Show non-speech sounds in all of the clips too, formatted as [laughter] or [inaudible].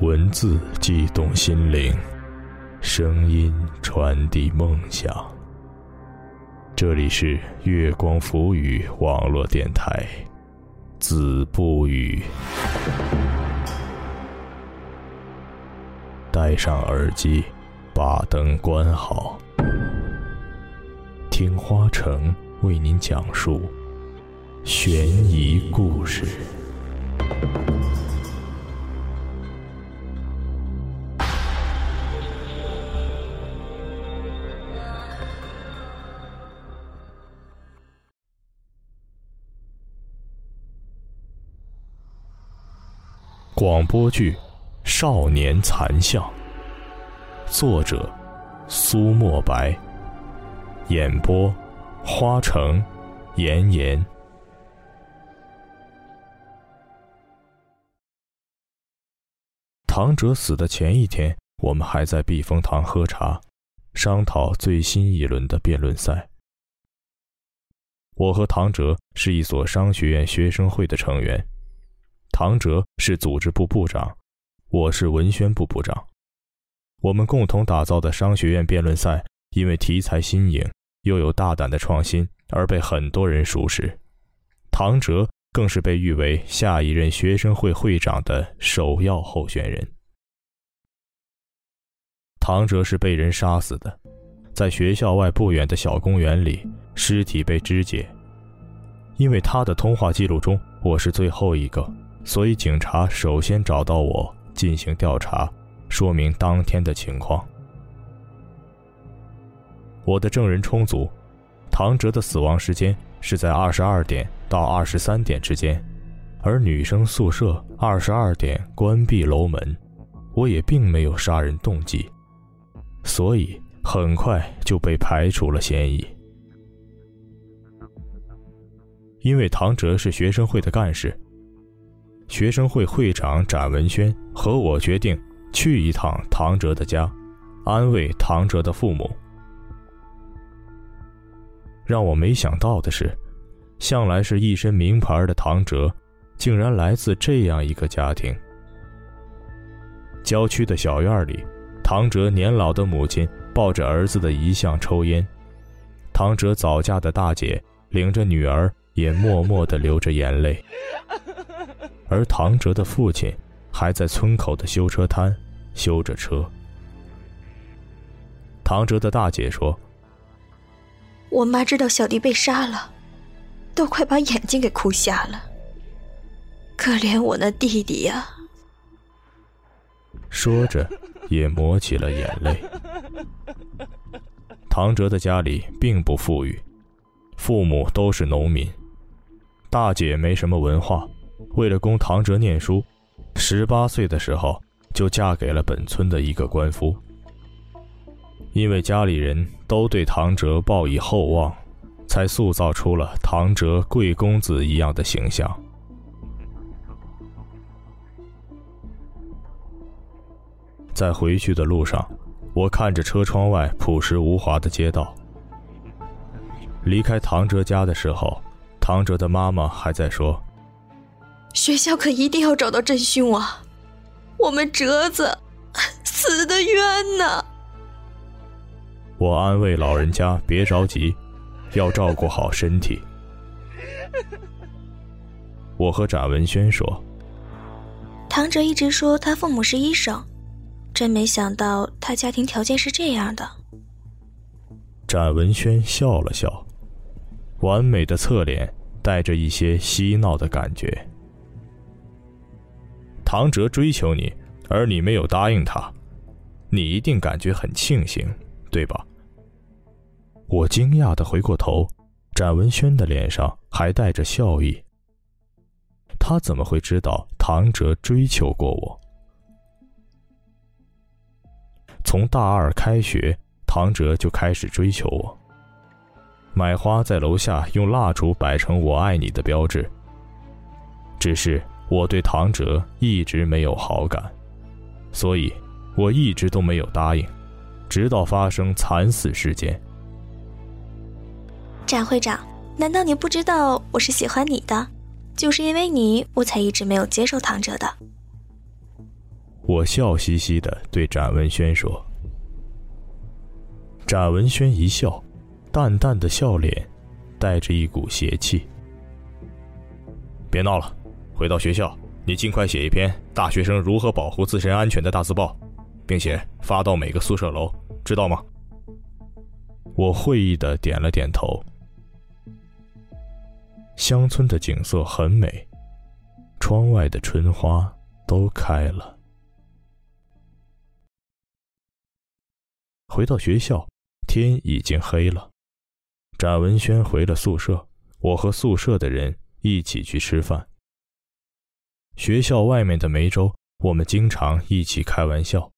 文字悸动心灵，声音传递梦想。这里是月光浮语网络电台，子不语。戴上耳机，把灯关好，听花城为您讲述悬疑故事。广播剧《少年残像》，作者苏墨白，演播花城妍妍。唐哲死的前一天，我们还在避风塘喝茶，商讨最新一轮的辩论赛。我和唐哲是一所商学院学生会的成员。唐哲是组织部部长，我是文宣部部长。我们共同打造的商学院辩论赛，因为题材新颖又有大胆的创新，而被很多人熟识。唐哲更是被誉为下一任学生会会长的首要候选人。唐哲是被人杀死的，在学校外不远的小公园里，尸体被肢解。因为他的通话记录中，我是最后一个。所以，警察首先找到我进行调查，说明当天的情况。我的证人充足，唐哲的死亡时间是在二十二点到二十三点之间，而女生宿舍二十二点关闭楼门，我也并没有杀人动机，所以很快就被排除了嫌疑。因为唐哲是学生会的干事。学生会会长展文轩和我决定去一趟唐哲的家，安慰唐哲的父母。让我没想到的是，向来是一身名牌的唐哲，竟然来自这样一个家庭。郊区的小院里，唐哲年老的母亲抱着儿子的遗像抽烟，唐哲早嫁的大姐领着女儿也默默地流着眼泪。[laughs] 而唐哲的父亲还在村口的修车摊修着车。唐哲的大姐说：“我妈知道小弟被杀了，都快把眼睛给哭瞎了。可怜我那弟弟呀！”说着，也抹起了眼泪。[laughs] 唐哲的家里并不富裕，父母都是农民，大姐没什么文化。为了供唐哲念书，十八岁的时候就嫁给了本村的一个官夫。因为家里人都对唐哲抱以厚望，才塑造出了唐哲贵公子一样的形象。在回去的路上，我看着车窗外朴实无华的街道。离开唐哲家的时候，唐哲的妈妈还在说。学校可一定要找到真凶啊！我们哲子 [laughs] 死的冤呐！我安慰老人家别着急，要照顾好身体。[laughs] 我和展文轩说：“唐哲一直说他父母是医生，真没想到他家庭条件是这样的。”展文轩笑了笑，完美的侧脸带着一些嬉闹的感觉。唐哲追求你，而你没有答应他，你一定感觉很庆幸，对吧？我惊讶的回过头，展文轩的脸上还带着笑意。他怎么会知道唐哲追求过我？从大二开学，唐哲就开始追求我。买花在楼下用蜡烛摆成“我爱你”的标志。只是。我对唐哲一直没有好感，所以我一直都没有答应，直到发生惨死事件。展会长，难道你不知道我是喜欢你的？就是因为你，我才一直没有接受唐哲的。我笑嘻嘻的对展文轩说。展文轩一笑，淡淡的笑脸，带着一股邪气。别闹了，回到学校，你尽快写一篇大学生如何保护自身安全的大字报，并且发到每个宿舍楼，知道吗？我会意的点了点头。乡村的景色很美，窗外的春花都开了。回到学校。天已经黑了，展文轩回了宿舍，我和宿舍的人一起去吃饭。学校外面的梅州，我们经常一起开玩笑。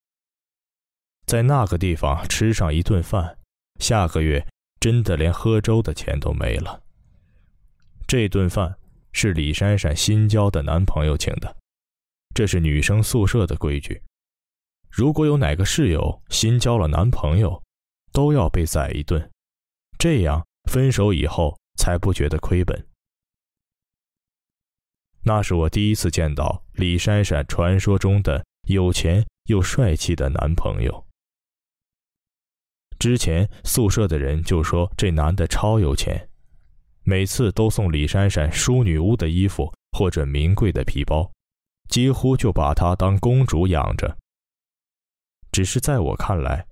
在那个地方吃上一顿饭，下个月真的连喝粥的钱都没了。这顿饭是李珊珊新交的男朋友请的，这是女生宿舍的规矩。如果有哪个室友新交了男朋友，都要被宰一顿，这样分手以后才不觉得亏本。那是我第一次见到李珊珊传说中的有钱又帅气的男朋友。之前宿舍的人就说这男的超有钱，每次都送李珊珊淑女屋的衣服或者名贵的皮包，几乎就把她当公主养着。只是在我看来。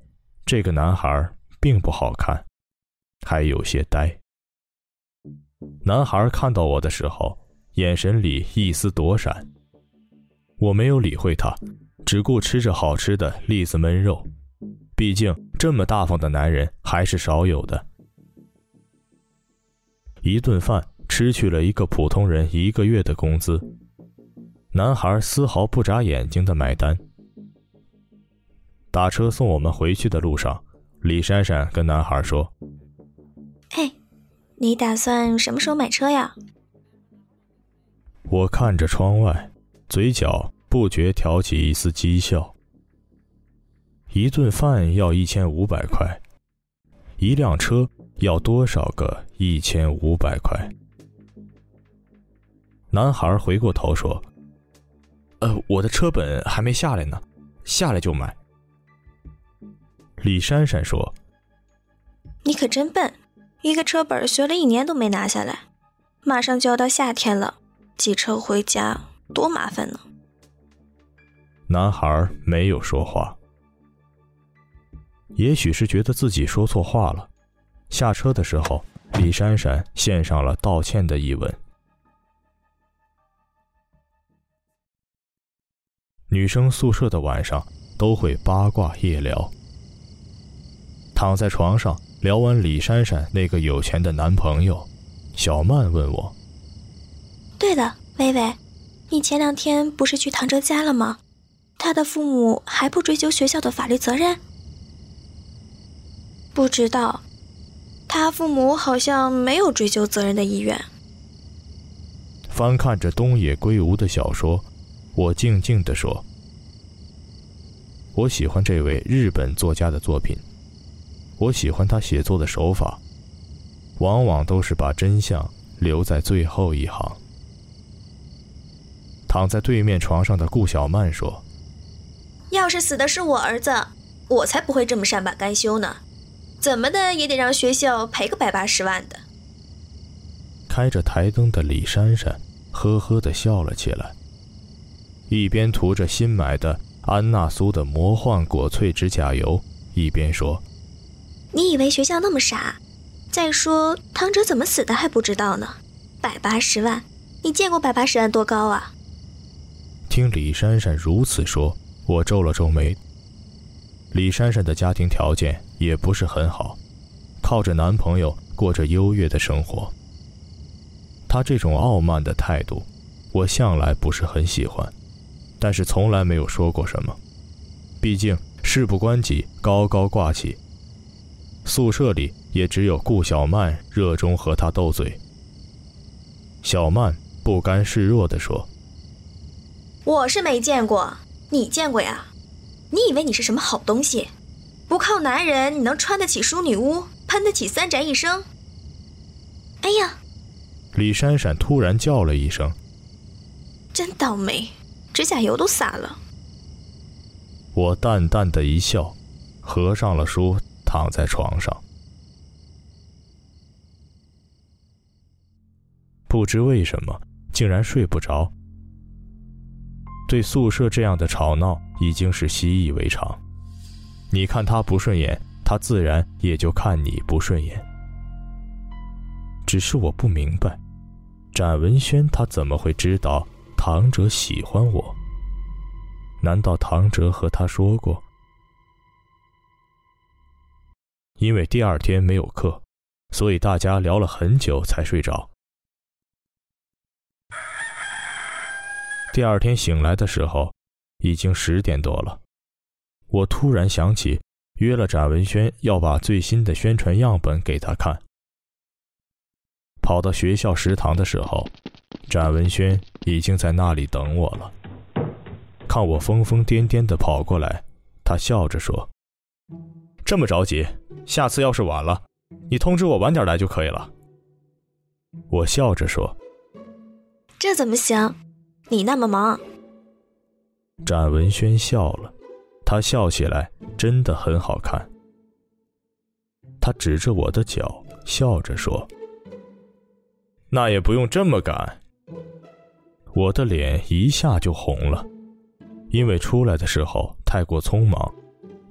这个男孩并不好看，还有些呆。男孩看到我的时候，眼神里一丝躲闪。我没有理会他，只顾吃着好吃的栗子焖肉。毕竟这么大方的男人还是少有的。一顿饭吃去了一个普通人一个月的工资，男孩丝毫不眨眼睛的买单。打车送我们回去的路上，李珊珊跟男孩说：“哎，你打算什么时候买车呀？”我看着窗外，嘴角不觉挑起一丝讥笑。一顿饭要一千五百块，一辆车要多少个一千五百块？男孩回过头说：“呃，我的车本还没下来呢，下来就买。”李珊珊说：“你可真笨，一个车本学了一年都没拿下来，马上就要到夏天了，骑车回家多麻烦呢。”男孩没有说话，也许是觉得自己说错话了。下车的时候，李珊珊献上了道歉的一吻。女生宿舍的晚上都会八卦夜聊。躺在床上聊完李珊珊那个有钱的男朋友，小曼问我：“对了，微微，你前两天不是去唐哲家了吗？他的父母还不追究学校的法律责任？”不知道，他父母好像没有追究责任的意愿。翻看着东野圭吾的小说，我静静地说：“我喜欢这位日本作家的作品。”我喜欢他写作的手法，往往都是把真相留在最后一行。躺在对面床上的顾小曼说：“要是死的是我儿子，我才不会这么善罢甘休呢，怎么的也得让学校赔个百八十万的。”开着台灯的李珊珊呵呵地笑了起来，一边涂着新买的安娜苏的魔幻果萃指甲油，一边说。你以为学校那么傻？再说唐哲怎么死的还不知道呢。百八十万，你见过百八十万多高啊？听李珊珊如此说，我皱了皱眉。李珊珊的家庭条件也不是很好，靠着男朋友过着优越的生活。她这种傲慢的态度，我向来不是很喜欢，但是从来没有说过什么。毕竟事不关己，高高挂起。宿舍里也只有顾小曼热衷和他斗嘴。小曼不甘示弱地说：“我是没见过，你见过呀？你以为你是什么好东西？不靠男人，你能穿得起淑女屋，喷得起三宅一生？”哎呀！李珊珊突然叫了一声：“真倒霉，指甲油都洒了。”我淡淡的一笑，合上了书，躺在床上。不知为什么，竟然睡不着。对宿舍这样的吵闹已经是习以为常。你看他不顺眼，他自然也就看你不顺眼。只是我不明白，展文轩他怎么会知道唐哲喜欢我？难道唐哲和他说过？因为第二天没有课，所以大家聊了很久才睡着。第二天醒来的时候，已经十点多了。我突然想起约了展文轩要把最新的宣传样本给他看。跑到学校食堂的时候，展文轩已经在那里等我了。看我疯疯癫癫的跑过来，他笑着说：“这么着急，下次要是晚了，你通知我晚点来就可以了。”我笑着说：“这怎么行？你那么忙。”展文轩笑了。他笑起来真的很好看。他指着我的脚，笑着说：“那也不用这么赶。”我的脸一下就红了，因为出来的时候太过匆忙，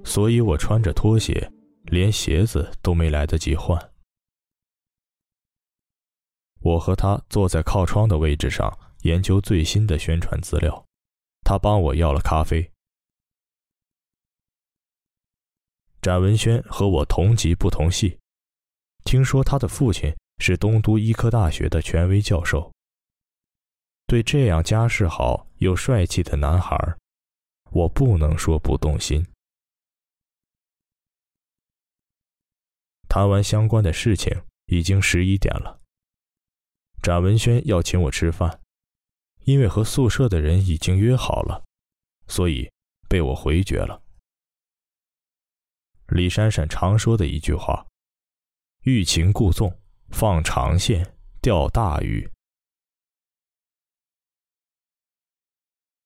所以我穿着拖鞋，连鞋子都没来得及换。我和他坐在靠窗的位置上，研究最新的宣传资料。他帮我要了咖啡。展文轩和我同级不同系，听说他的父亲是东都医科大学的权威教授。对这样家世好又帅气的男孩，我不能说不动心。谈完相关的事情，已经十一点了。展文轩要请我吃饭，因为和宿舍的人已经约好了，所以被我回绝了。李珊珊常说的一句话：“欲擒故纵，放长线钓大鱼。”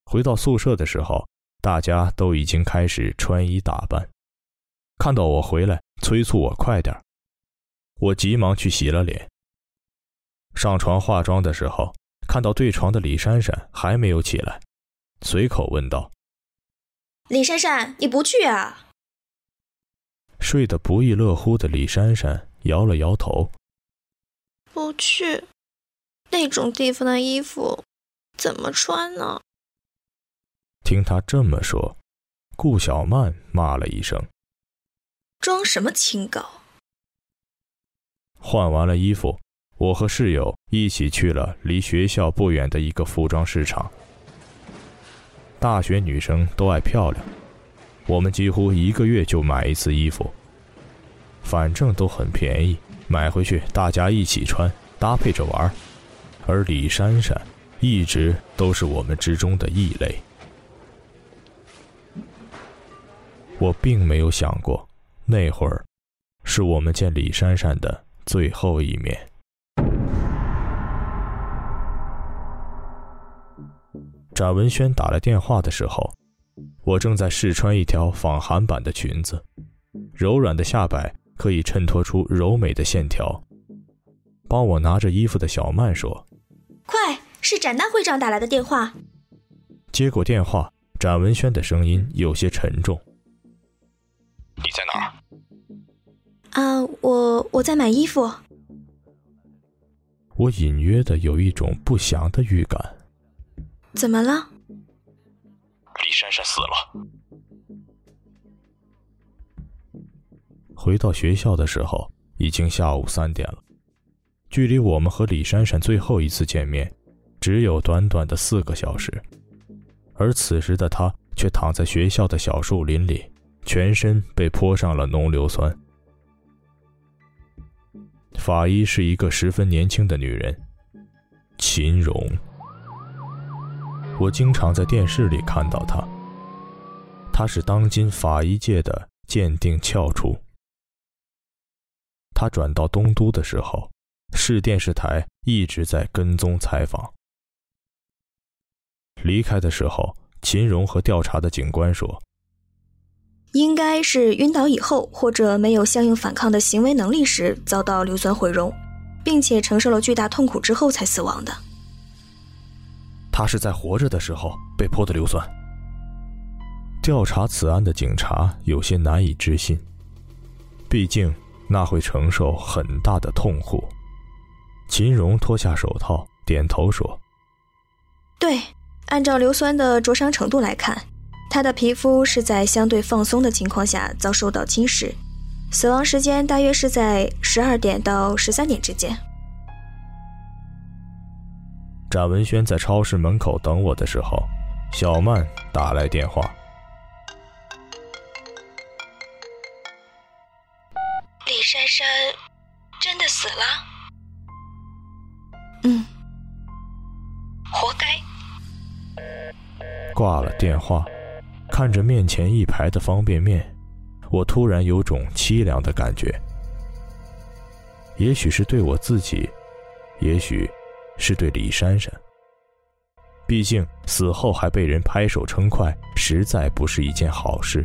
回到宿舍的时候，大家都已经开始穿衣打扮。看到我回来，催促我快点我急忙去洗了脸。上床化妆的时候，看到对床的李珊珊还没有起来，随口问道：“李珊珊，你不去啊？”睡得不亦乐乎的李珊珊摇了摇头，不去。那种地方的衣服怎么穿呢？听他这么说，顾小曼骂了一声：“装什么清高？”换完了衣服，我和室友一起去了离学校不远的一个服装市场。大学女生都爱漂亮。我们几乎一个月就买一次衣服，反正都很便宜，买回去大家一起穿，搭配着玩。而李珊珊一直都是我们之中的异类。我并没有想过，那会儿是我们见李珊珊的最后一面。展文轩打来电话的时候。我正在试穿一条仿韩版的裙子，柔软的下摆可以衬托出柔美的线条。帮我拿着衣服的小曼说：“快，是展大会长打来的电话。”接过电话，展文轩的声音有些沉重：“你在哪儿？”“啊，我我在买衣服。”我隐约的有一种不祥的预感。怎么了？李珊珊死了。回到学校的时候，已经下午三点了，距离我们和李珊珊最后一次见面，只有短短的四个小时。而此时的她却躺在学校的小树林里，全身被泼上了浓硫酸。法医是一个十分年轻的女人，秦荣。我经常在电视里看到他。他是当今法医界的鉴定翘楚。他转到东都的时候，市电视台一直在跟踪采访。离开的时候，秦荣和调查的警官说：“应该是晕倒以后，或者没有相应反抗的行为能力时，遭到硫酸毁容，并且承受了巨大痛苦之后才死亡的。他是在活着的时候被泼的硫酸。调查此案的警察有些难以置信，毕竟那会承受很大的痛苦。秦荣脱下手套，点头说：“对，按照硫酸的灼伤程度来看，他的皮肤是在相对放松的情况下遭受到侵蚀，死亡时间大约是在十二点到十三点之间。”展文轩在超市门口等我的时候，小曼打来电话。李珊珊真的死了？嗯，活该。挂了电话，看着面前一排的方便面，我突然有种凄凉的感觉。也许是对我自己，也许是对李珊珊。毕竟死后还被人拍手称快，实在不是一件好事。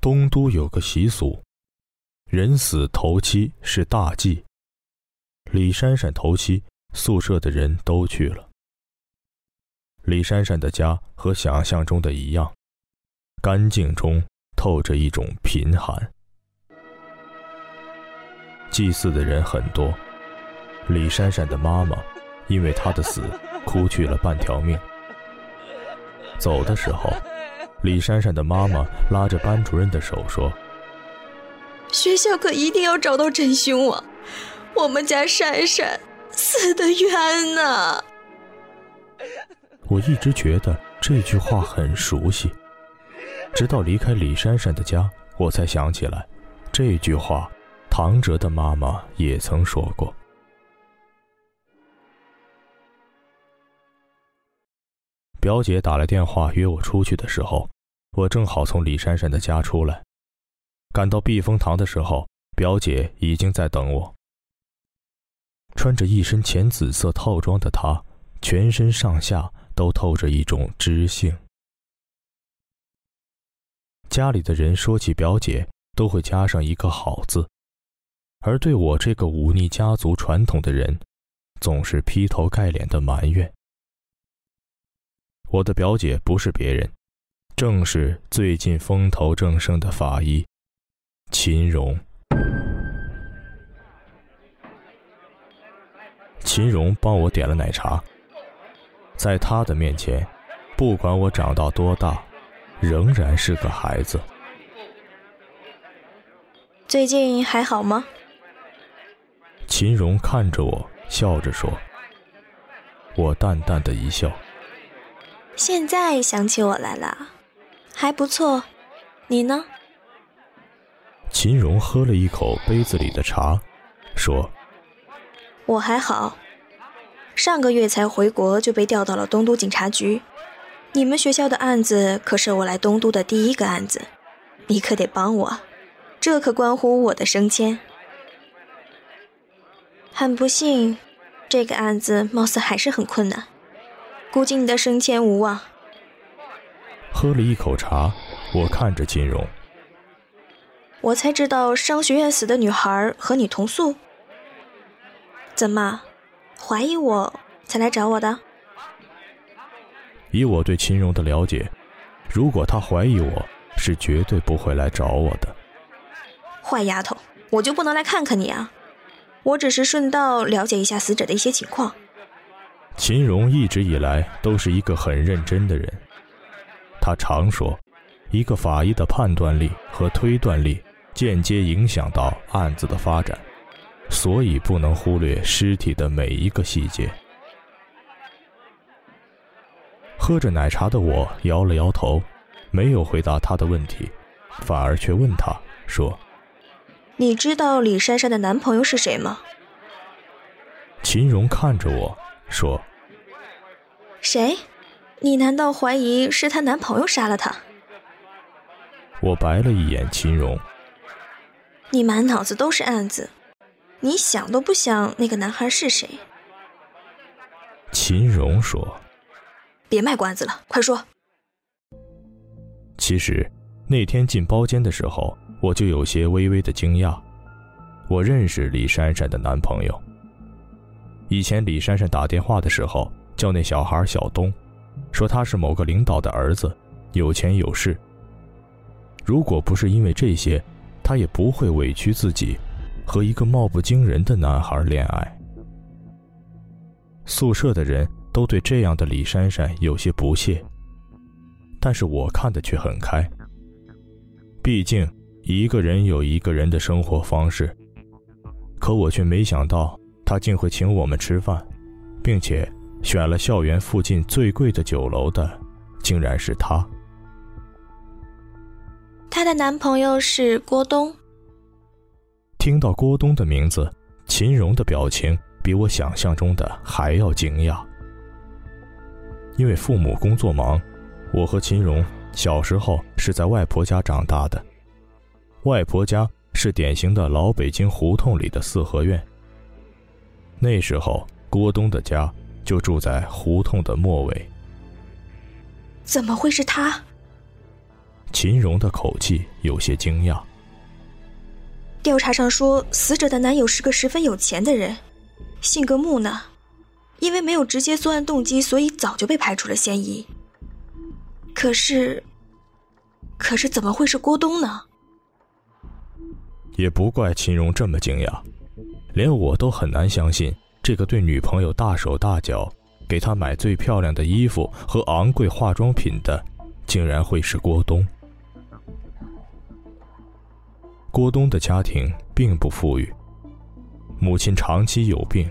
东都有个习俗，人死头七是大忌。李珊珊头七，宿舍的人都去了。李珊珊的家和想象中的一样，干净中透着一种贫寒。祭祀的人很多，李珊珊的妈妈因为她的死哭去了半条命。走的时候。李珊珊的妈妈拉着班主任的手说：“学校可一定要找到真凶啊！我们家珊珊死的冤呐！” [laughs] 我一直觉得这句话很熟悉，直到离开李珊珊的家，我才想起来，这句话唐哲的妈妈也曾说过。表姐打来电话约我出去的时候，我正好从李珊珊的家出来，赶到避风塘的时候，表姐已经在等我。穿着一身浅紫色套装的她，全身上下都透着一种知性。家里的人说起表姐，都会加上一个好字，而对我这个忤逆家族传统的人，总是劈头盖脸的埋怨。我的表姐不是别人，正是最近风头正盛的法医秦荣。秦荣帮我点了奶茶，在他的面前，不管我长到多大，仍然是个孩子。最近还好吗？秦荣看着我，笑着说。我淡淡的一笑。现在想起我来了，还不错。你呢？秦荣喝了一口杯子里的茶，说：“我还好，上个月才回国就被调到了东都警察局。你们学校的案子可是我来东都的第一个案子，你可得帮我，这可关乎我的升迁。很不幸，这个案子貌似还是很困难。”估计你的升迁无望。喝了一口茶，我看着金荣。我才知道商学院死的女孩和你同宿。怎么，怀疑我才来找我的？以我对秦荣的了解，如果他怀疑我，是绝对不会来找我的。坏丫头，我就不能来看看你啊？我只是顺道了解一下死者的一些情况。秦荣一直以来都是一个很认真的人，他常说，一个法医的判断力和推断力间接影响到案子的发展，所以不能忽略尸体的每一个细节。喝着奶茶的我摇了摇头，没有回答他的问题，反而却问他说：“你知道李珊珊的男朋友是谁吗？”秦荣看着我。说：“谁？你难道怀疑是她男朋友杀了她？”我白了一眼秦荣：“你满脑子都是案子，你想都不想那个男孩是谁？秦荣说：“别卖关子了，快说。”其实，那天进包间的时候，我就有些微微的惊讶。我认识李珊珊的男朋友。以前李珊珊打电话的时候，叫那小孩小东，说他是某个领导的儿子，有钱有势。如果不是因为这些，他也不会委屈自己，和一个貌不惊人的男孩恋爱。宿舍的人都对这样的李珊珊有些不屑，但是我看的却很开。毕竟一个人有一个人的生活方式，可我却没想到他竟会请我们吃饭，并且选了校园附近最贵的酒楼的，竟然是他。她的男朋友是郭东。听到郭东的名字，秦荣的表情比我想象中的还要惊讶。因为父母工作忙，我和秦荣小时候是在外婆家长大的。外婆家是典型的老北京胡同里的四合院。那时候，郭东的家就住在胡同的末尾。怎么会是他？秦荣的口气有些惊讶。调查上说，死者的男友是个十分有钱的人，性格木讷，因为没有直接作案动机，所以早就被排除了嫌疑。可是，可是怎么会是郭东呢？也不怪秦荣这么惊讶，连我都很难相信，这个对女朋友大手大脚，给她买最漂亮的衣服和昂贵化妆品的，竟然会是郭东。郭东的家庭并不富裕，母亲长期有病，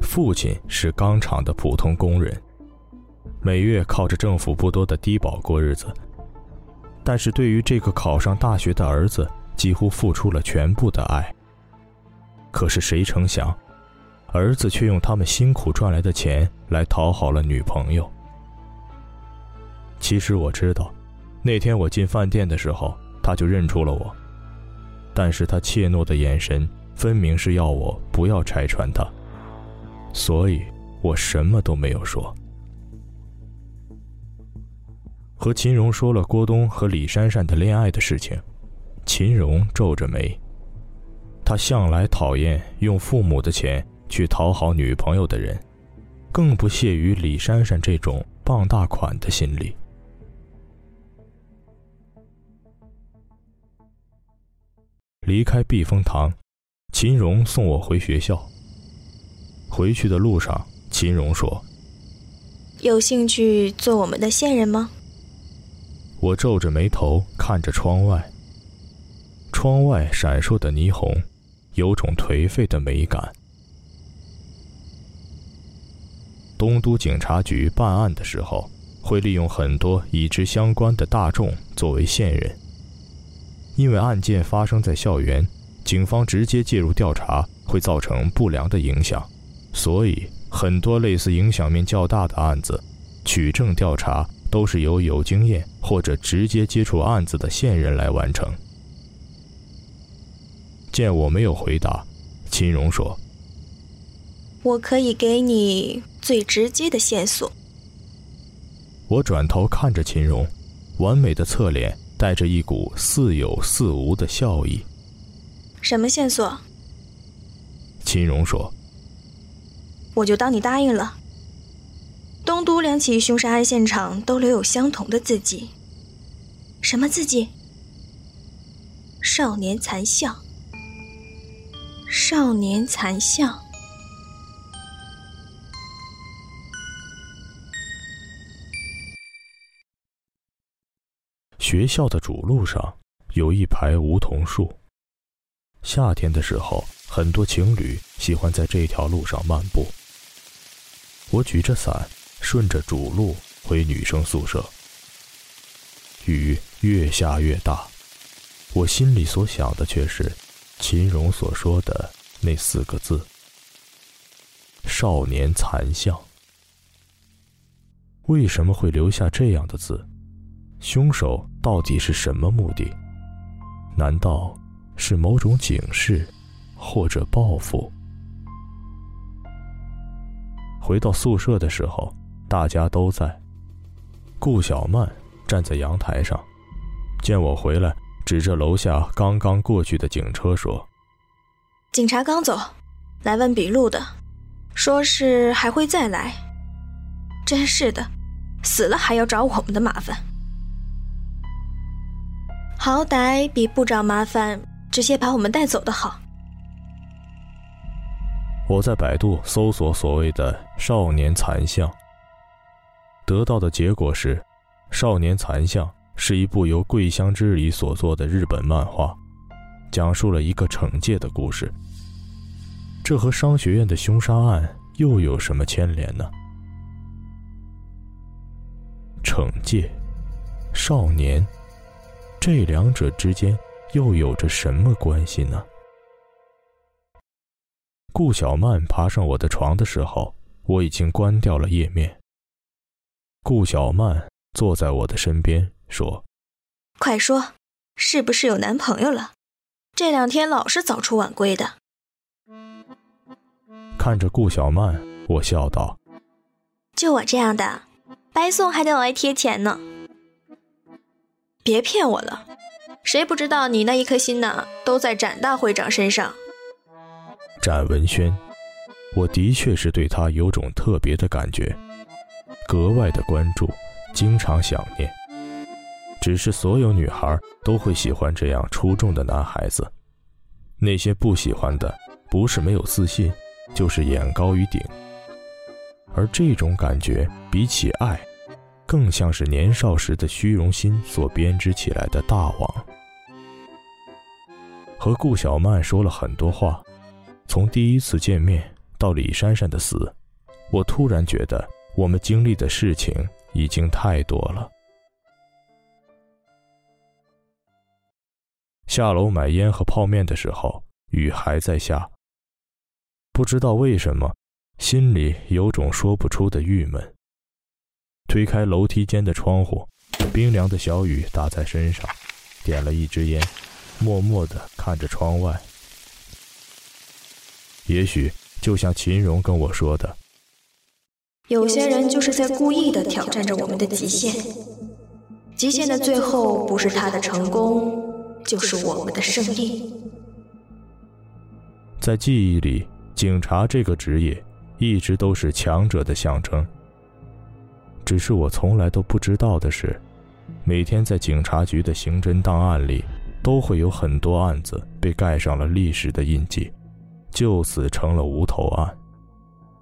父亲是钢厂的普通工人，每月靠着政府不多的低保过日子。但是对于这个考上大学的儿子，几乎付出了全部的爱。可是谁成想，儿子却用他们辛苦赚来的钱来讨好了女朋友。其实我知道，那天我进饭店的时候，他就认出了我。但是他怯懦的眼神，分明是要我不要拆穿他，所以我什么都没有说。和秦荣说了郭东和李珊珊的恋爱的事情，秦荣皱着眉。他向来讨厌用父母的钱去讨好女朋友的人，更不屑于李珊珊这种傍大款的心理。离开避风塘，秦荣送我回学校。回去的路上，秦荣说：“有兴趣做我们的线人吗？”我皱着眉头看着窗外。窗外闪烁的霓虹，有种颓废的美感。东都警察局办案的时候，会利用很多与之相关的大众作为线人。因为案件发生在校园，警方直接介入调查会造成不良的影响，所以很多类似影响面较大的案子，取证调查都是由有经验或者直接接触案子的线人来完成。见我没有回答，秦荣说：“我可以给你最直接的线索。”我转头看着秦荣，完美的侧脸。带着一股似有似无的笑意。什么线索？秦荣说：“我就当你答应了。东都两起凶杀案现场都留有相同的字迹。什么字迹？少年残像。少年残像。”学校的主路上有一排梧桐树。夏天的时候，很多情侣喜欢在这条路上漫步。我举着伞，顺着主路回女生宿舍。雨越下越大，我心里所想的却是秦荣所说的那四个字：“少年残像。”为什么会留下这样的字？凶手到底是什么目的？难道是某种警示，或者报复？回到宿舍的时候，大家都在。顾小曼站在阳台上，见我回来，指着楼下刚刚过去的警车说：“警察刚走，来问笔录的，说是还会再来。真是的，死了还要找我们的麻烦。好歹比不找麻烦，直接把我们带走的好。”我在百度搜索所谓的“少年残像”，得到的结果是，《少年残像》是一部由桂香之里所作的日本漫画，讲述了一个惩戒的故事。这和商学院的凶杀案又有什么牵连呢？惩戒，少年，这两者之间又有着什么关系呢？顾小曼爬上我的床的时候，我已经关掉了页面。顾小曼坐在我的身边说：“快说，是不是有男朋友了？这两天老是早出晚归的。”看着顾小曼，我笑道：“就我这样的，白送还得往外贴钱呢。别骗我了，谁不知道你那一颗心呢，都在展大会长身上。”展文轩，我的确是对他有种特别的感觉，格外的关注，经常想念。只是所有女孩都会喜欢这样出众的男孩子，那些不喜欢的，不是没有自信，就是眼高于顶。而这种感觉比起爱，更像是年少时的虚荣心所编织起来的大网。和顾小曼说了很多话。从第一次见面到李珊珊的死，我突然觉得我们经历的事情已经太多了。下楼买烟和泡面的时候，雨还在下。不知道为什么，心里有种说不出的郁闷。推开楼梯间的窗户，冰凉的小雨打在身上，点了一支烟，默默地看着窗外。也许就像秦荣跟我说的，有些人就是在故意的挑战着我们的极限，极限的最后不是他的成功，就是我们的胜利。在记忆里，警察这个职业一直都是强者的象征。只是我从来都不知道的是，每天在警察局的刑侦档案里，都会有很多案子被盖上了历史的印记。就此成了无头案，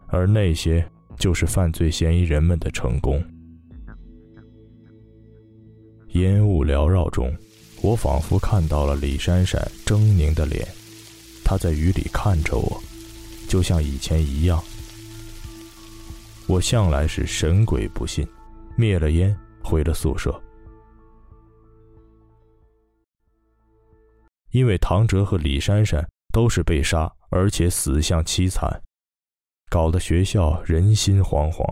而那些就是犯罪嫌疑人们的成功。烟雾缭绕中，我仿佛看到了李珊珊狰狞的脸，她在雨里看着我，就像以前一样。我向来是神鬼不信，灭了烟，回了宿舍。因为唐哲和李珊珊都是被杀。而且死相凄惨，搞得学校人心惶惶。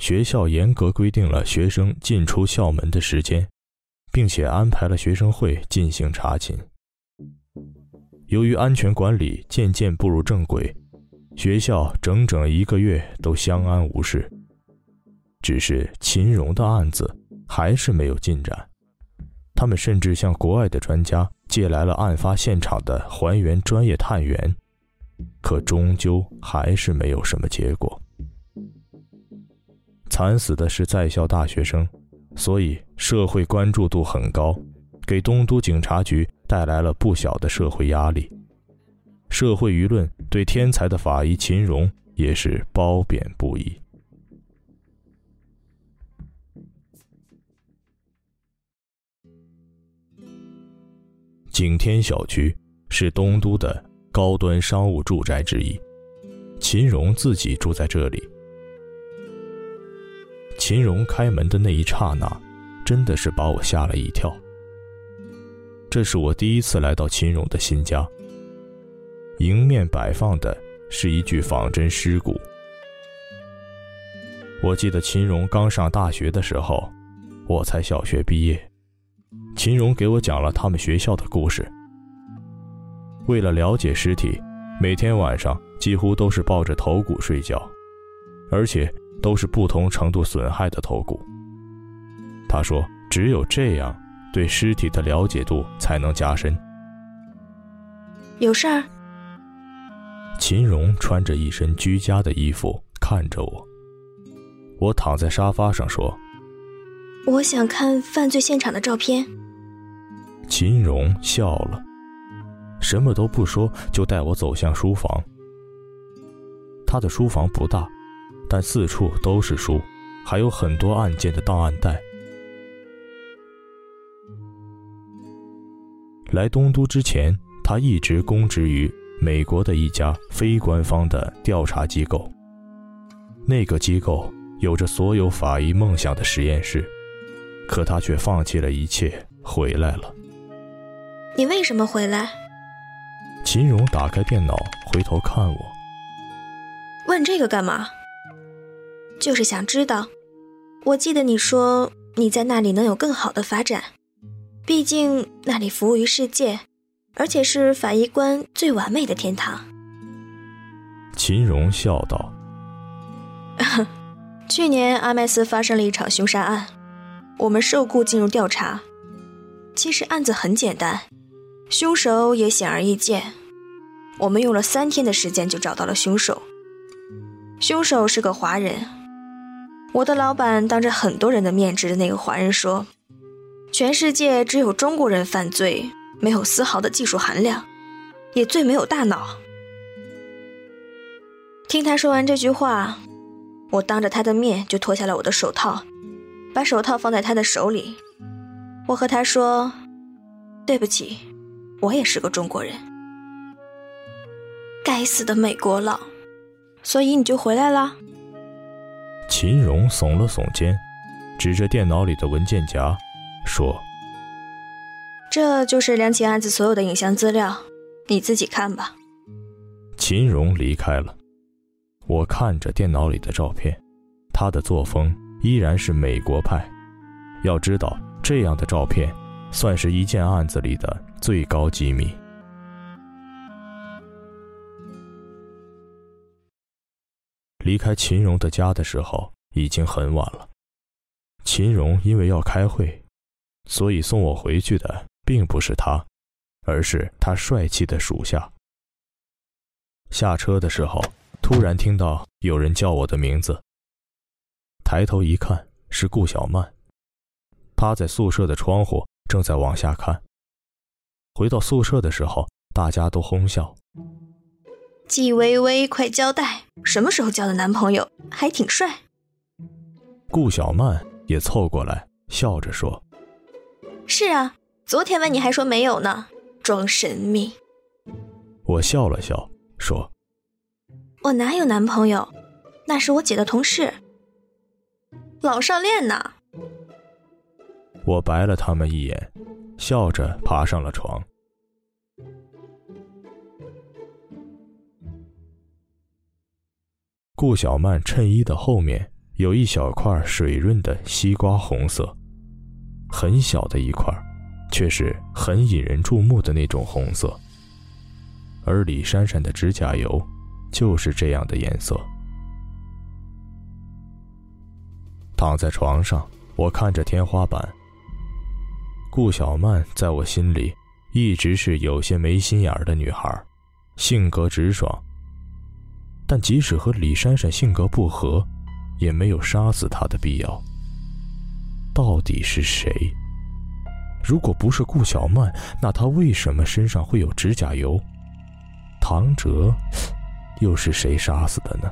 学校严格规定了学生进出校门的时间，并且安排了学生会进行查寝。由于安全管理渐渐步入正轨，学校整整一个月都相安无事。只是秦荣的案子还是没有进展，他们甚至向国外的专家。借来了案发现场的还原专业探员，可终究还是没有什么结果。惨死的是在校大学生，所以社会关注度很高，给东都警察局带来了不小的社会压力。社会舆论对天才的法医秦荣也是褒贬不一。景天小区是东都的高端商务住宅之一，秦荣自己住在这里。秦荣开门的那一刹那，真的是把我吓了一跳。这是我第一次来到秦荣的新家。迎面摆放的是一具仿真尸骨。我记得秦荣刚上大学的时候，我才小学毕业。秦荣给我讲了他们学校的故事。为了了解尸体，每天晚上几乎都是抱着头骨睡觉，而且都是不同程度损害的头骨。他说：“只有这样，对尸体的了解度才能加深。”有事儿？秦荣穿着一身居家的衣服看着我。我躺在沙发上说：“我想看犯罪现场的照片。”秦荣笑了，什么都不说，就带我走向书房。他的书房不大，但四处都是书，还有很多案件的档案袋。来东都之前，他一直供职于美国的一家非官方的调查机构。那个机构有着所有法医梦想的实验室，可他却放弃了一切，回来了。你为什么回来？秦荣打开电脑，回头看我，问这个干嘛？就是想知道。我记得你说你在那里能有更好的发展。毕竟那里服务于世界，而且是法医官最完美的天堂。秦荣笑道：“ [laughs] 去年阿麦斯发生了一场凶杀案，我们受雇进入调查。其实案子很简单，凶手也显而易见。我们用了三天的时间就找到了凶手。凶手是个华人。我的老板当着很多人的面指着那个华人说。”全世界只有中国人犯罪没有丝毫的技术含量，也最没有大脑。听他说完这句话，我当着他的面就脱下了我的手套，把手套放在他的手里。我和他说：“对不起，我也是个中国人。”该死的美国佬！所以你就回来了？秦荣耸了耸肩，指着电脑里的文件夹。说：“这就是两起案子所有的影像资料，你自己看吧。”秦荣离开了，我看着电脑里的照片，他的作风依然是美国派。要知道，这样的照片算是一件案子里的最高机密。离开秦荣的家的时候已经很晚了，秦荣因为要开会。所以送我回去的并不是他，而是他帅气的属下。下车的时候，突然听到有人叫我的名字。抬头一看，是顾小曼，趴在宿舍的窗户，正在往下看。回到宿舍的时候，大家都哄笑。季薇薇，快交代，什么时候交的男朋友？还挺帅。顾小曼也凑过来，笑着说。是啊，昨天问你还说没有呢，装神秘。我笑了笑，说：“我哪有男朋友？那是我姐的同事，老少恋呢。”我白了他们一眼，笑着爬上了床。顾小曼衬衣的后面有一小块水润的西瓜红色。很小的一块，却是很引人注目的那种红色。而李珊珊的指甲油，就是这样的颜色。躺在床上，我看着天花板。顾小曼在我心里，一直是有些没心眼的女孩，性格直爽。但即使和李珊珊性格不合，也没有杀死她的必要。到底是谁？如果不是顾小曼，那她为什么身上会有指甲油？唐哲又是谁杀死的呢？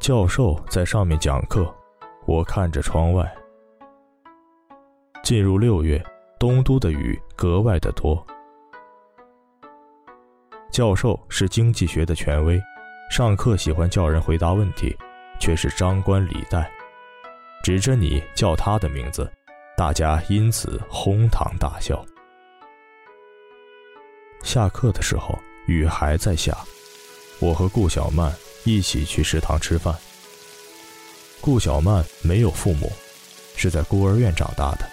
教授在上面讲课，我看着窗外。进入六月，东都的雨格外的多。教授是经济学的权威。上课喜欢叫人回答问题，却是张冠李戴，指着你叫他的名字，大家因此哄堂大笑。下课的时候，雨还在下，我和顾小曼一起去食堂吃饭。顾小曼没有父母，是在孤儿院长大的，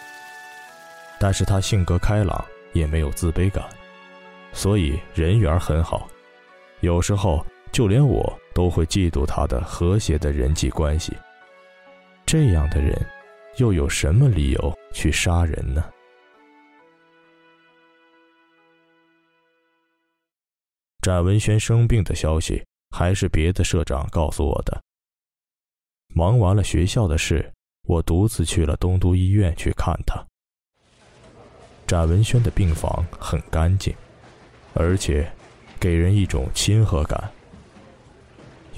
但是她性格开朗，也没有自卑感，所以人缘很好。有时候就连我都会嫉妒他的和谐的人际关系。这样的人，又有什么理由去杀人呢？展文轩生病的消息，还是别的社长告诉我的。忙完了学校的事，我独自去了东都医院去看他。展文轩的病房很干净，而且给人一种亲和感。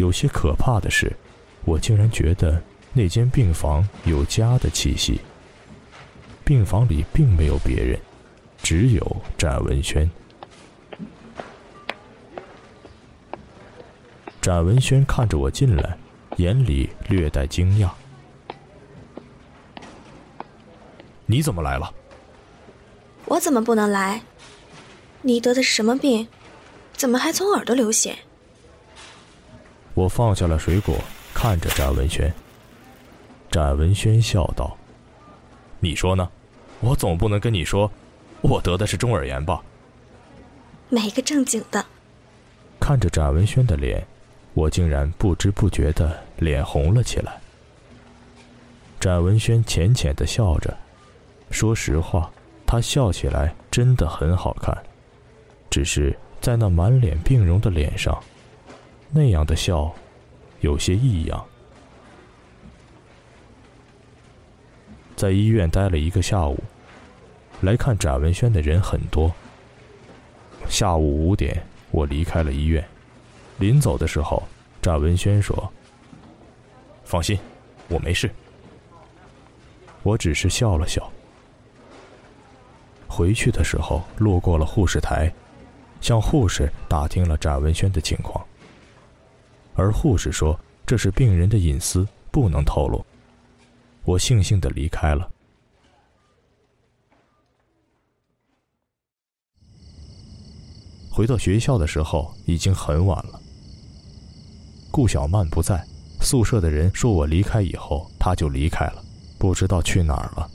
有些可怕的是，我竟然觉得那间病房有家的气息。病房里并没有别人，只有展文轩。展文轩看着我进来。眼里略带惊讶：“你怎么来了？”“我怎么不能来？你得的是什么病？怎么还从耳朵流血？”我放下了水果，看着展文轩。展文轩笑道：“你说呢？我总不能跟你说，我得的是中耳炎吧？”没个正经的。看着展文轩的脸。我竟然不知不觉的脸红了起来。展文轩浅浅的笑着，说实话，他笑起来真的很好看，只是在那满脸病容的脸上，那样的笑，有些异样。在医院待了一个下午，来看展文轩的人很多。下午五点，我离开了医院。临走的时候，展文轩说：“放心，我没事。”我只是笑了笑。回去的时候，路过了护士台，向护士打听了展文轩的情况，而护士说这是病人的隐私，不能透露。我悻悻的离开了。回到学校的时候，已经很晚了。顾小曼不在，宿舍的人说我离开以后，她就离开了，不知道去哪儿了。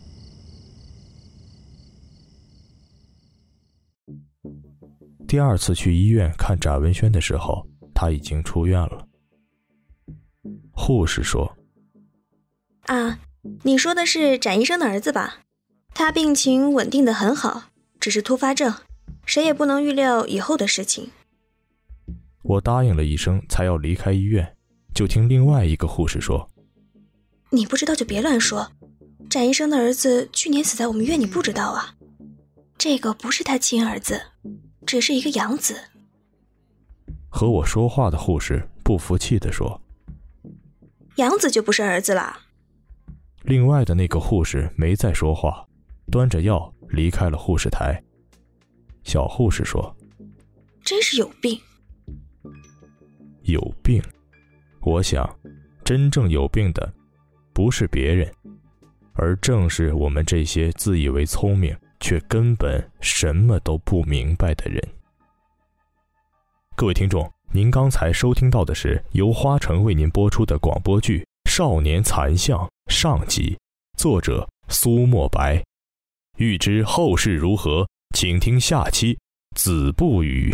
第二次去医院看展文轩的时候，他已经出院了。护士说：“啊，你说的是展医生的儿子吧？他病情稳定的很好，只是突发症，谁也不能预料以后的事情。”我答应了一声，才要离开医院，就听另外一个护士说：“你不知道就别乱说。展医生的儿子去年死在我们院，你不知道啊？这个不是他亲儿子，只是一个养子。”和我说话的护士不服气地说：“养子就不是儿子了。”另外的那个护士没再说话，端着药离开了护士台。小护士说：“真是有病。”有病，我想，真正有病的，不是别人，而正是我们这些自以为聪明却根本什么都不明白的人。各位听众，您刚才收听到的是由花城为您播出的广播剧《少年残像》上集，作者苏墨白。欲知后事如何，请听下期《子不语》。